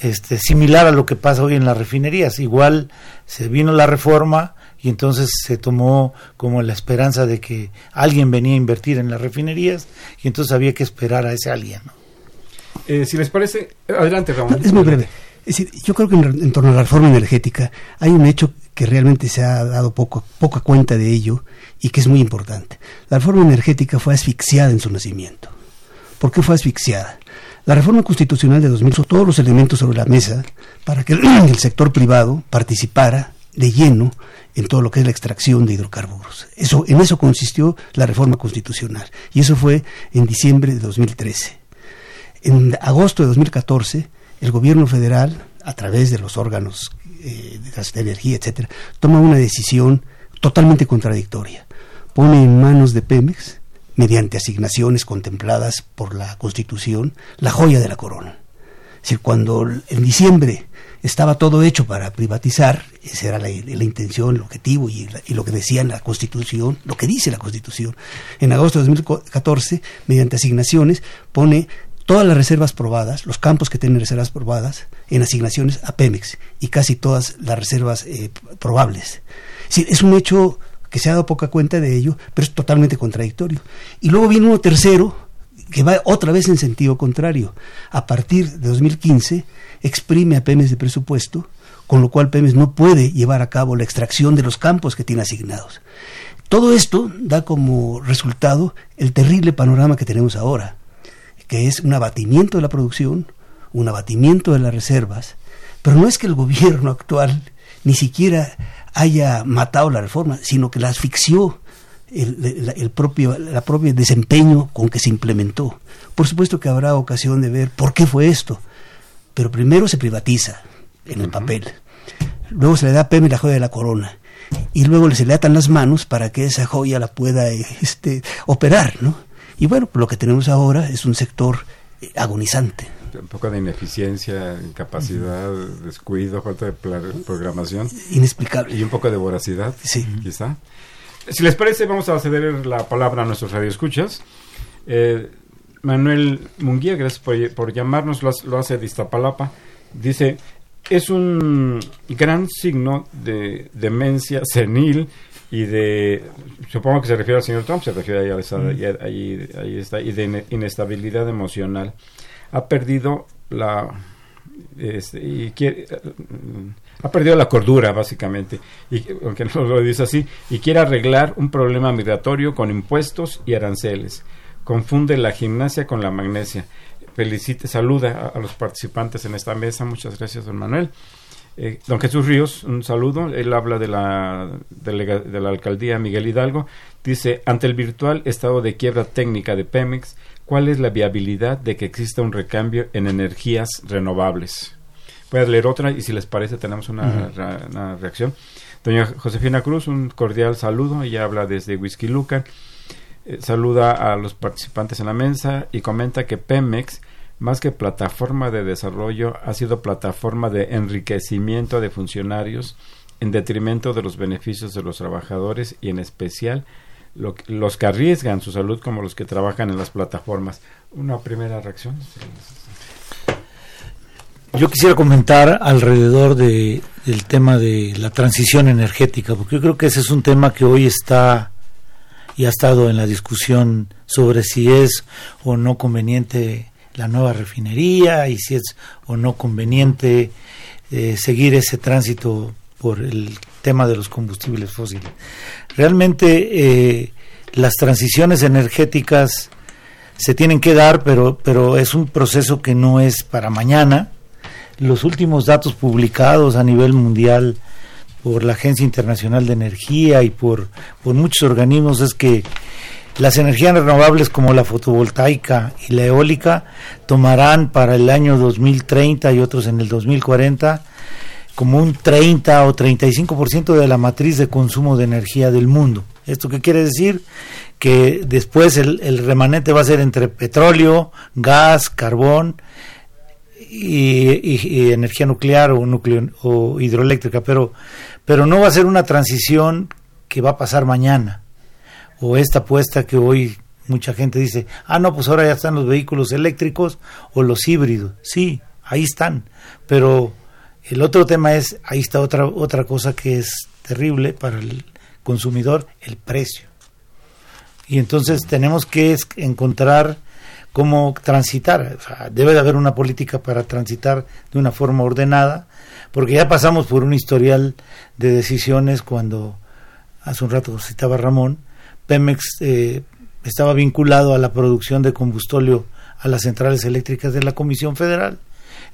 Speaker 5: este, similar a lo que pasa hoy en las refinerías. Igual se vino la reforma y entonces se tomó como la esperanza de que alguien venía a invertir en las refinerías y entonces había que esperar a ese alguien. ¿no?
Speaker 3: Eh, si les parece, adelante Ramón.
Speaker 4: Es muy breve. Es decir, yo creo que en, en torno a la reforma energética hay un hecho que realmente se ha dado poco, poca cuenta de ello y que es muy importante. La reforma energética fue asfixiada en su nacimiento. ¿Por qué fue asfixiada? La reforma constitucional de 2000 puso todos los elementos sobre la mesa para que [CLEARS THROAT] el sector privado participara de lleno en todo lo que es la extracción de hidrocarburos. Eso, en eso consistió la reforma constitucional y eso fue en diciembre de 2013. En agosto de 2014, el gobierno federal, a través de los órganos eh, de las de energía, etcétera, toma una decisión totalmente contradictoria. Pone en manos de Pemex, mediante asignaciones contempladas por la Constitución, la joya de la corona. Es decir, cuando en diciembre estaba todo hecho para privatizar, esa era la, intención, el objetivo y, la- y lo que decía la Constitución, lo que dice la Constitución. En agosto de 2014, mediante asignaciones, pone todas las reservas probadas, los campos que tienen reservas probadas, en asignaciones a Pemex y casi todas las reservas eh, probables. Es, es un hecho que se ha dado poca cuenta de ello, pero es totalmente contradictorio. Y luego viene uno tercero que va otra vez en sentido contrario. A partir de 2015 exprime a Pemex de presupuesto, con lo cual Pemex no puede llevar a cabo la extracción de los campos que tiene asignados. Todo esto da como resultado el terrible panorama que tenemos ahora, que es un abatimiento de la producción, un abatimiento de las reservas, pero no es que el gobierno actual ni siquiera haya matado la reforma, sino que la asfixió el, el- el propio, la propio desempeño con que se implementó. Por supuesto que habrá ocasión de ver por qué fue esto, pero primero se privatiza en el papel, luego se le da a Pemex la joya de la corona y luego se le atan las manos para que esa joya la pueda eh, este, operar, ¿no? Y bueno, lo que tenemos ahora es un sector eh, agonizante.
Speaker 3: Un poco de ineficiencia, incapacidad, descuido, falta de programación
Speaker 4: Inexplicable.
Speaker 3: y un poco de voracidad,
Speaker 4: Sí.
Speaker 3: quizá. Si les parece, vamos a ceder la palabra a nuestros radioescuchas. Eh, Manuel Munguía, gracias por, por llamarnos, lo, hace- lo hace de Iztapalapa. Dice, es un gran signo de demencia senil y de, supongo que se refiere al señor Trump, se refiere ahí a esa- ahí, ahí- ahí está, y de ine- inestabilidad emocional. Ha perdido la... este, y quiere, ha perdido la cordura básicamente y aunque no lo dice así y quiere arreglar un problema migratorio con impuestos y aranceles confunde la gimnasia con la magnesia. Felicite saluda a, a los participantes en esta mesa. Muchas gracias don Manuel. Eh, don Jesús Ríos un saludo. Él habla de la de la alcaldía Miguel Hidalgo. Dice ante el virtual estado de quiebra técnica de Pemex cuál es la viabilidad de que exista un recambio en energías renovables Voy a leer otra y si les parece tenemos una reacción. Doña Josefina Cruz, un cordial saludo. Ella habla desde Whisky Lucan. Eh, saluda a los participantes en la mesa y comenta que Pemex, más que plataforma de desarrollo, ha sido plataforma de enriquecimiento de funcionarios en detrimento de los beneficios de los trabajadores y en especial los que arriesgan su salud como los que trabajan en las plataformas. Una primera reacción.
Speaker 5: Yo quisiera comentar alrededor de, del tema de la transición energética, porque yo creo que ese es un tema que hoy está y ha estado en la discusión sobre si es o no conveniente la nueva refinería y si es o no conveniente eh, seguir ese tránsito por el tema de los combustibles fósiles. Realmente eh, las transiciones energéticas se tienen que dar, pero, pero es un proceso que no es para mañana. Los últimos datos publicados a nivel mundial por la Agencia Internacional de Energía y por, por muchos organismos es que las energías renovables como la fotovoltaica y la eólica tomarán para el año 2030 y otros en el 2040 como un 30 o 35% de la matriz de consumo de energía del mundo. ¿Esto qué quiere decir? Que después el, el remanente va a ser entre petróleo, gas, carbón y, energía nuclear o, o hidroeléctrica, pero, pero no va a ser una transición que va a pasar mañana o esta apuesta que hoy mucha gente dice, ah, no, pues ahora ya están los vehículos eléctricos o los híbridos. Sí, ahí están, pero el otro tema es, ahí está otra, otra cosa que es terrible para el consumidor, el precio. Y entonces tenemos que encontrar cómo transitar. O sea, debe de haber una política para transitar de una forma ordenada, porque ya pasamos por un historial de decisiones cuando, hace un rato citaba Ramón, Pemex eh, estaba vinculado a la producción de combustóleo a las centrales eléctricas de la Comisión Federal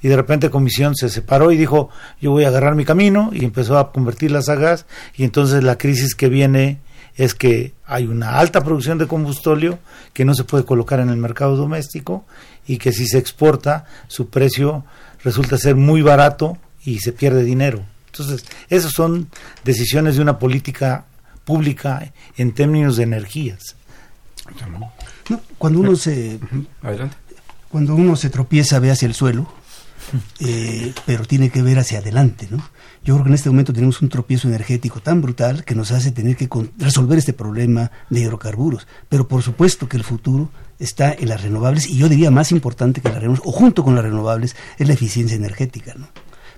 Speaker 5: y de repente Comisión se separó y dijo yo voy a agarrar mi camino y empezó a convertirlas a gas y entonces la crisis que viene es que hay una alta producción de combustóleo que no se puede colocar en el mercado doméstico y que si se exporta su precio resulta ser muy barato y se pierde dinero. Entonces, esas son decisiones de una política pública en términos de energías.
Speaker 4: No, cuando uno se
Speaker 3: Adelante.
Speaker 4: cuando uno se tropieza ve hacia el suelo, eh, pero tiene que ver hacia adelante, ¿no? Yo creo que en este momento tenemos un tropiezo energético tan brutal que nos hace tener que resolver este problema de hidrocarburos. Pero por supuesto que el futuro está en las renovables y yo diría más importante que las renovables, o junto con las renovables, es la eficiencia energética, ¿no?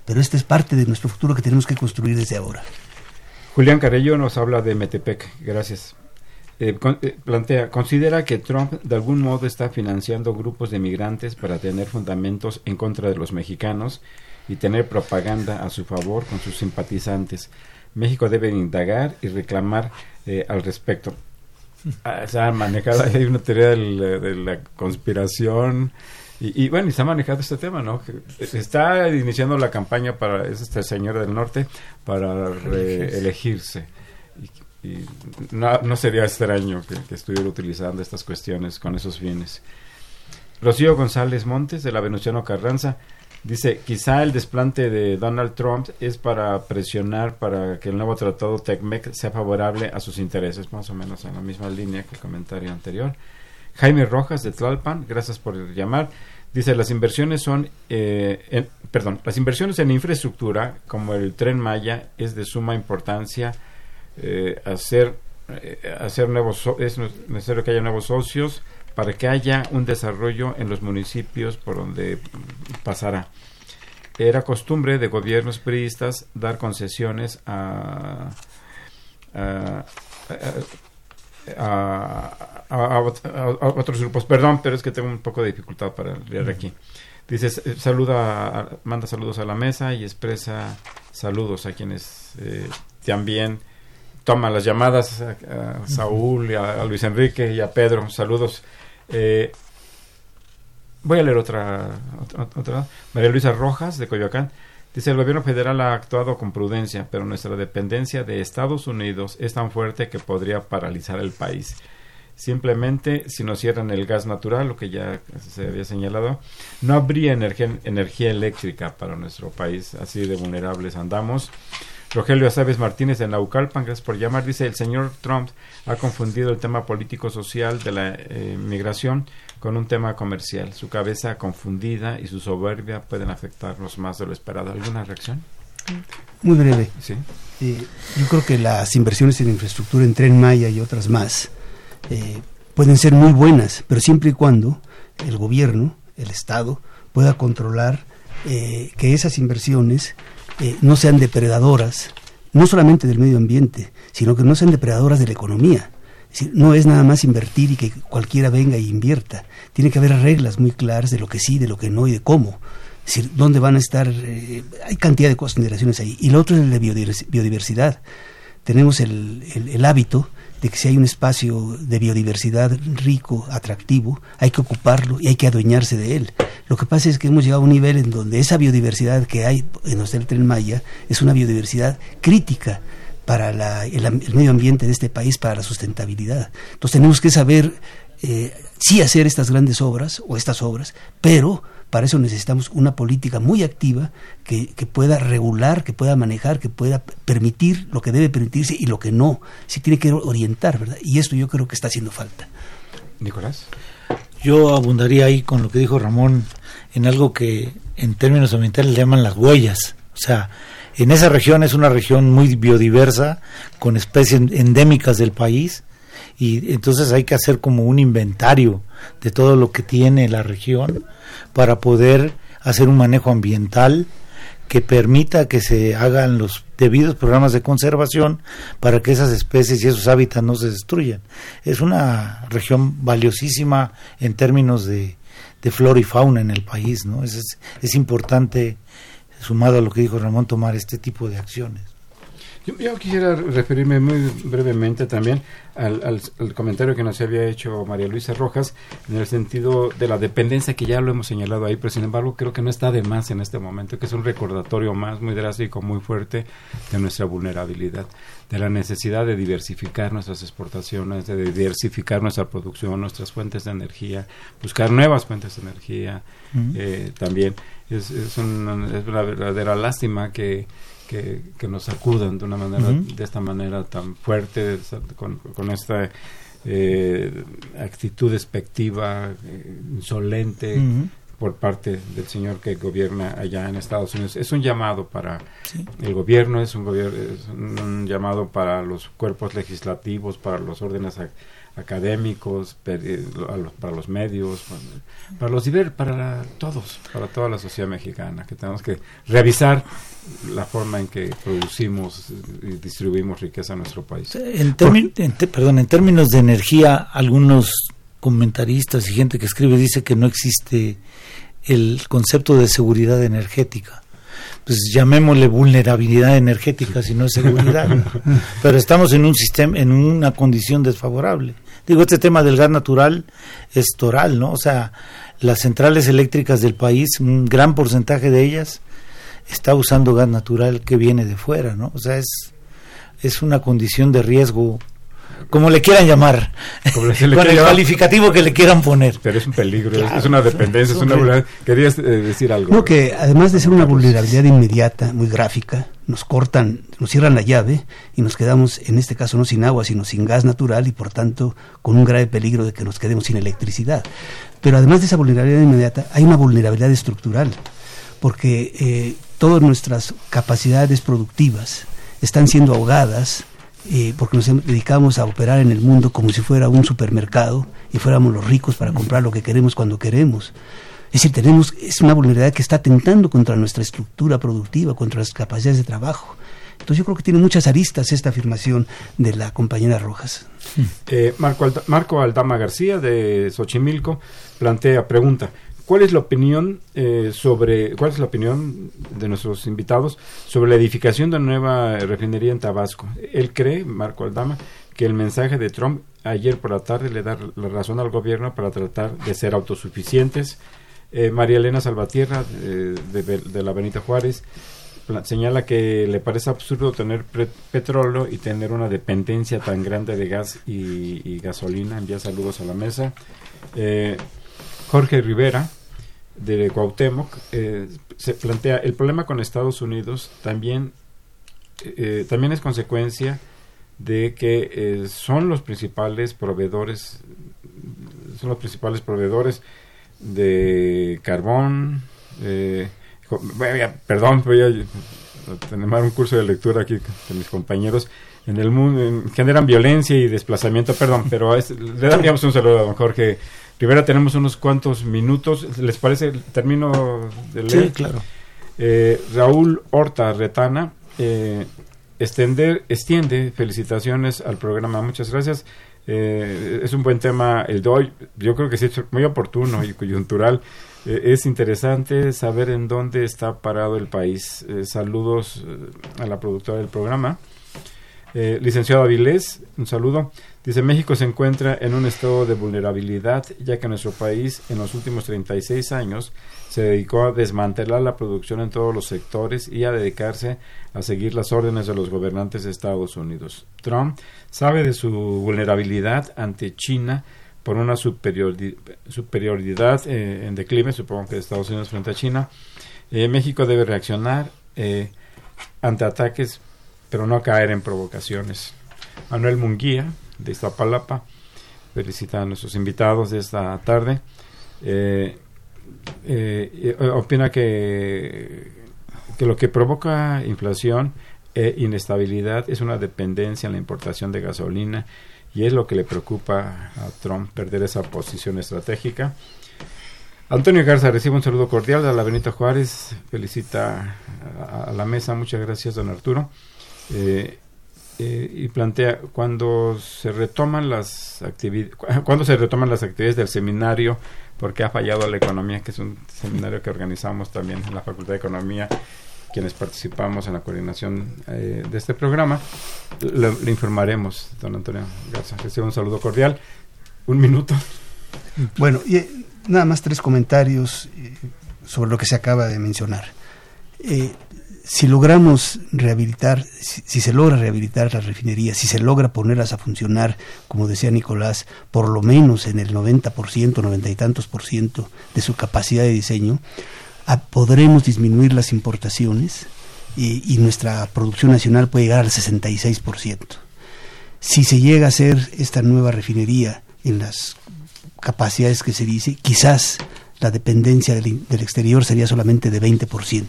Speaker 4: Pero esta es parte de nuestro futuro que tenemos que construir desde ahora.
Speaker 3: Julián Carello nos habla de Metepec. Gracias. Eh, con- eh, plantea, considera que Trump de algún modo está financiando grupos de migrantes para tener fundamentos en contra de los mexicanos y tener propaganda a su favor con sus simpatizantes. México debe indagar y reclamar eh, al respecto. Ah, se ha manejado, hay una teoría del- de la conspiración y, y bueno, y se ha manejado este tema, ¿no? Que está iniciando la campaña para es este señor del norte para reelegirse. Y, no, sería extraño que, estuviera utilizando estas cuestiones con esos fines. Rocío González Montes, de la Venustiano Carranza, dice, quizá el desplante de Donald Trump es para presionar para que el nuevo tratado TECMEC sea favorable a sus intereses, más o menos en la misma línea que el comentario anterior. Jaime Rojas, de Tlalpan, gracias por llamar. Dice, las inversiones son, eh, perdón, las inversiones en infraestructura, como el tren Maya, es de suma importancia eh, hacer, eh, hacer nuevos, es necesario que haya nuevos socios para que haya un desarrollo en los municipios por donde pasará. Era costumbre de gobiernos priistas dar concesiones a, a- a- a- a ot- a- a otros grupos. Perdón, pero es que tengo un poco de dificultad para leer aquí. Dice, saluda, manda saludos a la mesa y expresa saludos a quienes eh, también toman las llamadas, a, a Saúl, y a, a Luis Enrique y a Pedro. Saludos. Eh, voy a leer otra, otra, otra. María Luisa Rojas, de Coyoacán. Dice, el gobierno federal ha actuado con prudencia, pero nuestra dependencia de Estados Unidos es tan fuerte que podría paralizar el país. Simplemente, si nos cierran el gas natural, lo que ya se había señalado, no habría energía, energía eléctrica para nuestro país. Así de vulnerables andamos. Rogelio Azaves Martínez de Naucalpan, gracias por llamar. Dice, el señor Trump ha confundido el tema político-social de la eh, migración con un tema comercial. Su cabeza confundida y su soberbia pueden afectarnos más de lo esperado. ¿Alguna reacción?
Speaker 4: Muy breve.
Speaker 3: Sí.
Speaker 4: Eh, yo creo que las inversiones en infraestructura en Tren Maya y otras más eh, pueden ser muy buenas, pero siempre y cuando el gobierno, el Estado, pueda controlar eh, que esas inversiones eh, no sean depredadoras, no solamente del medio ambiente, sino que no sean depredadoras de la economía. No es nada más invertir y que cualquiera venga e invierta. Tiene que haber reglas muy claras de lo que sí, de lo que no y de cómo. Es decir, dónde van a estar. eh, hay cantidad de consideraciones ahí. Y lo otro es el de biodivers- biodiversidad. Tenemos el- el hábito de que si hay un espacio de biodiversidad rico, atractivo, hay que ocuparlo y hay que adueñarse de él. Lo que pasa es que hemos llegado a un nivel en donde esa biodiversidad que hay en del Tren Maya es una biodiversidad crítica para la- el, el medio ambiente de este país, para la sustentabilidad. Entonces tenemos que saber eh, sí hacer estas grandes obras o estas obras, pero para eso necesitamos una política muy activa que, que pueda regular, que pueda manejar, que pueda permitir lo que debe permitirse y lo que no. Sí tiene que orientar, ¿verdad? Y esto yo creo que está haciendo falta.
Speaker 3: Nicolás.
Speaker 5: Yo abundaría ahí con lo que dijo Ramón en algo que en términos ambientales le llaman las huellas. O sea, en esa región es una región muy biodiversa, con especies endémicas del país, y entonces hay que hacer como un inventario de todo lo que tiene la región para poder hacer un manejo ambiental que permita que se hagan los debidos programas de conservación para que esas especies y esos hábitats no se destruyan. Es una región valiosísima en términos de, de flora y fauna en el país, ¿no? Es, es, es importante, sumado a lo que dijo Ramón, tomar este tipo de acciones.
Speaker 3: Yo, yo quisiera referirme muy brevemente también al, al- al comentario que nos había hecho María Luisa Rojas en el sentido de la dependencia que ya lo hemos señalado ahí, pero sin embargo creo que no está de más en este momento, que es un recordatorio más muy drástico, muy fuerte de nuestra vulnerabilidad, de la necesidad de diversificar nuestras exportaciones, de diversificar nuestra producción, nuestras fuentes de energía, buscar nuevas fuentes de energía eh, también. Es, es, un- es una verdadera lástima que, que, que nos acudan de una manera, de esta manera tan fuerte, con, con esta eh, actitud despectiva, eh, insolente por parte del señor que gobierna allá en Estados Unidos. Es un llamado para
Speaker 5: Sí.
Speaker 3: el gobierno, es un, gobier- es un, llamado para los cuerpos legislativos, para los órdenes ac- académicos, a los- para los medios, para, para los diver- para todos, para toda la sociedad mexicana, que tenemos que revisar la forma en que producimos y distribuimos riqueza en nuestro país.
Speaker 5: En, en perdón, en términos de energía, algunos comentaristas y gente que escribe dice que no existe el concepto de seguridad energética. Pues llamémosle vulnerabilidad energética si no es seguridad. [LAUGHS] Pero estamos en un sistema, en una condición desfavorable. Digo, este tema del gas natural es toral, ¿no? O sea, las centrales eléctricas del país, un gran porcentaje de ellas está usando gas natural que viene de fuera, ¿no? O sea, es es una condición de riesgo, como le quieran llamar,
Speaker 3: Como se le
Speaker 5: con el
Speaker 3: llamar.
Speaker 5: calificativo que le quieran poner.
Speaker 3: Pero es un peligro, es-
Speaker 5: Claro.
Speaker 3: es una dependencia, es una
Speaker 5: Hombre.
Speaker 3: vulnerabilidad. Querías eh, decir algo.
Speaker 4: No, que además de ser una vulnerabilidad inmediata, muy gráfica, nos cortan, nos cierran la llave y nos quedamos, en este caso, no sin agua, sino sin gas natural y por tanto con un grave peligro de que nos quedemos sin electricidad. Pero además de esa vulnerabilidad inmediata, hay una vulnerabilidad estructural, porque eh, todas nuestras capacidades productivas están siendo ahogadas eh, porque nos dedicamos a operar en el mundo como si fuera un supermercado y fuéramos los ricos para comprar lo que queremos cuando queremos. Es decir, tenemos, es una vulnerabilidad que está atentando contra nuestra estructura productiva, contra las capacidades de trabajo. Entonces yo creo que tiene muchas aristas esta afirmación de la compañera Rojas.
Speaker 3: Eh, Marco, Marco Aldama García de Xochimilco plantea, pregunta, ¿cuál es la opinión eh, sobre, cuál es la opinión de nuestros invitados sobre la edificación de una nueva refinería en Tabasco? Él cree, Marco Aldama, que el mensaje de Trump ayer por la tarde le da la razón al gobierno para tratar de ser autosuficientes. Eh, María Elena Salvatierra eh, de, de- de la Benita Juárez señala que le parece absurdo tener petróleo y tener una dependencia tan grande de gas y, y gasolina. Envía saludos a la mesa. Eh, Jorge Rivera de Cuauhtémoc eh, se plantea el problema con Estados Unidos también eh, también es consecuencia de que eh, son los principales proveedores son los principales proveedores de carbón eh, perdón voy a tener un curso de lectura aquí con mis compañeros. En el mundo en- generan violencia y desplazamiento perdón pero es- le daríamos un saludo a don Jorge Rivera tenemos unos cuantos minutos les parece termino de leer
Speaker 5: Sí, claro.
Speaker 3: eh, Raúl Horta Retana eh, extender, extiende felicitaciones al programa. Muchas gracias. Eh, es un buen tema el de hoy. Yo creo que sí es muy oportuno y coyuntural. Eh, es interesante saber en dónde está parado el país. Eh, saludos a la productora del programa. Eh, licenciado Avilés, un saludo. Dice, México se encuentra en un estado de vulnerabilidad, ya que nuestro país en los últimos 36 años se dedicó a desmantelar la producción en todos los sectores y a dedicarse a seguir las órdenes de los gobernantes de Estados Unidos. Trump sabe de su vulnerabilidad ante China por una superiori- superioridad eh, en declive, supongo que de Estados Unidos frente a China. Eh, México debe reaccionar eh, ante ataques, pero no caer en provocaciones. Manuel Munguía, de Iztapalapa, felicita a nuestros invitados de esta tarde. Eh, eh, eh, opina que, que lo que provoca inflación e inestabilidad es una dependencia en la importación de gasolina y es lo que le preocupa a Trump perder esa posición estratégica. Antonio Garza recibe un saludo cordial de la Benito Juárez, felicita a, a la mesa, muchas gracias don Arturo. Eh, eh, y plantea cuando se retoman las actividades [LAUGHS] cuando se retoman las actividades del seminario porque ha fallado la economía que es un seminario que organizamos también en la Facultad de Economía quienes participamos en la coordinación eh, de este programa le, le informaremos don Antonio Garza. Recibe un saludo cordial. Un minuto. [LAUGHS]
Speaker 4: Bueno, y, eh, nada más tres comentarios sobre lo que se acaba de mencionar. Eh, si logramos rehabilitar, si, se logra rehabilitar las refinerías, si se logra ponerlas a funcionar, como decía Nicolás, por lo menos en el 90%, 90 y tantos por ciento de su capacidad de diseño, podremos disminuir las importaciones y, nuestra producción nacional puede llegar al 66%. Si se llega a hacer esta nueva refinería en las capacidades que se dice, quizás la dependencia del, del exterior sería solamente de 20%,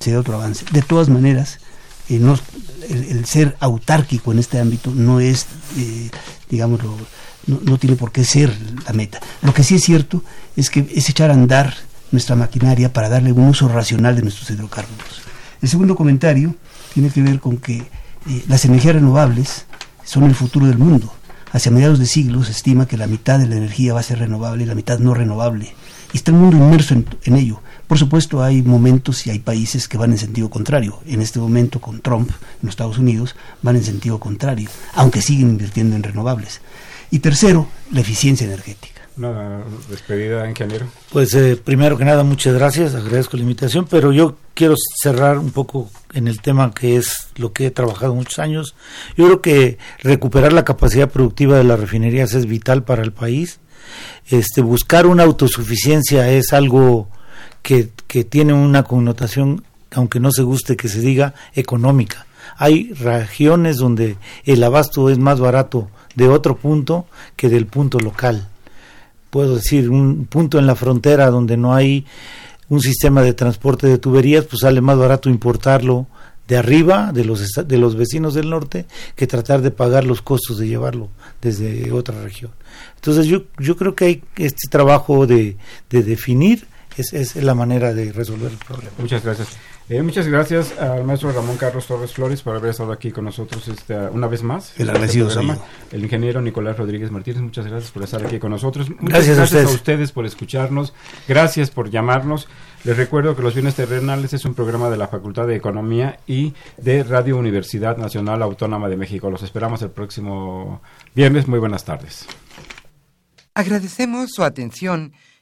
Speaker 4: sería otro avance. De todas maneras, eh, el, ser autárquico en este ámbito no es, eh, digámoslo, no, no tiene por qué ser la meta. Lo que sí es cierto es que es echar a andar nuestra maquinaria para darle un uso racional de nuestros hidrocarburos. El segundo comentario tiene que ver con que eh, las energías renovables son el futuro del mundo. Hacia mediados de siglo se estima que la mitad de la energía va a ser renovable y la mitad no renovable. Y está el mundo inmerso en, en ello. Por supuesto, hay momentos y hay países que van en sentido contrario. En este momento, con Trump en los Estados Unidos, van en sentido contrario, aunque siguen invirtiendo en renovables. Y tercero, la eficiencia energética.
Speaker 3: Una despedida, ingeniero.
Speaker 5: Pues eh, primero que nada, muchas gracias, agradezco la invitación, pero yo quiero cerrar un poco en el tema que es lo que he trabajado muchos años. Yo creo que recuperar la capacidad productiva de las refinerías es vital para el país. Este, buscar una autosuficiencia es algo que, tiene una connotación, aunque no se guste que se diga, económica. Hay regiones donde el abasto es más barato de otro punto que del punto local puedo decir, un punto en la frontera donde no hay un sistema de transporte de tuberías, pues sale más barato importarlo de arriba, de los, de los vecinos del norte, que tratar de pagar los costos de llevarlo desde otra región. Entonces yo, yo creo que hay este trabajo de definir, es, es la manera de resolver el problema.
Speaker 3: Muchas gracias. Eh, muchas gracias al maestro Ramón Carlos Torres Flores por haber estado aquí con nosotros esta, una vez más.
Speaker 4: El
Speaker 3: en
Speaker 4: agradecido
Speaker 3: este programa. El ingeniero Nicolás Rodríguez Martínez, muchas gracias por estar aquí con nosotros. Muchas
Speaker 5: Gracias a ustedes.
Speaker 3: a ustedes por escucharnos. Gracias por llamarnos. Les recuerdo que Los Bienes Terrenales es un programa de la Facultad de Economía y de Radio Universidad Nacional Autónoma de México. Los esperamos el próximo viernes. Muy buenas tardes.
Speaker 1: Agradecemos su atención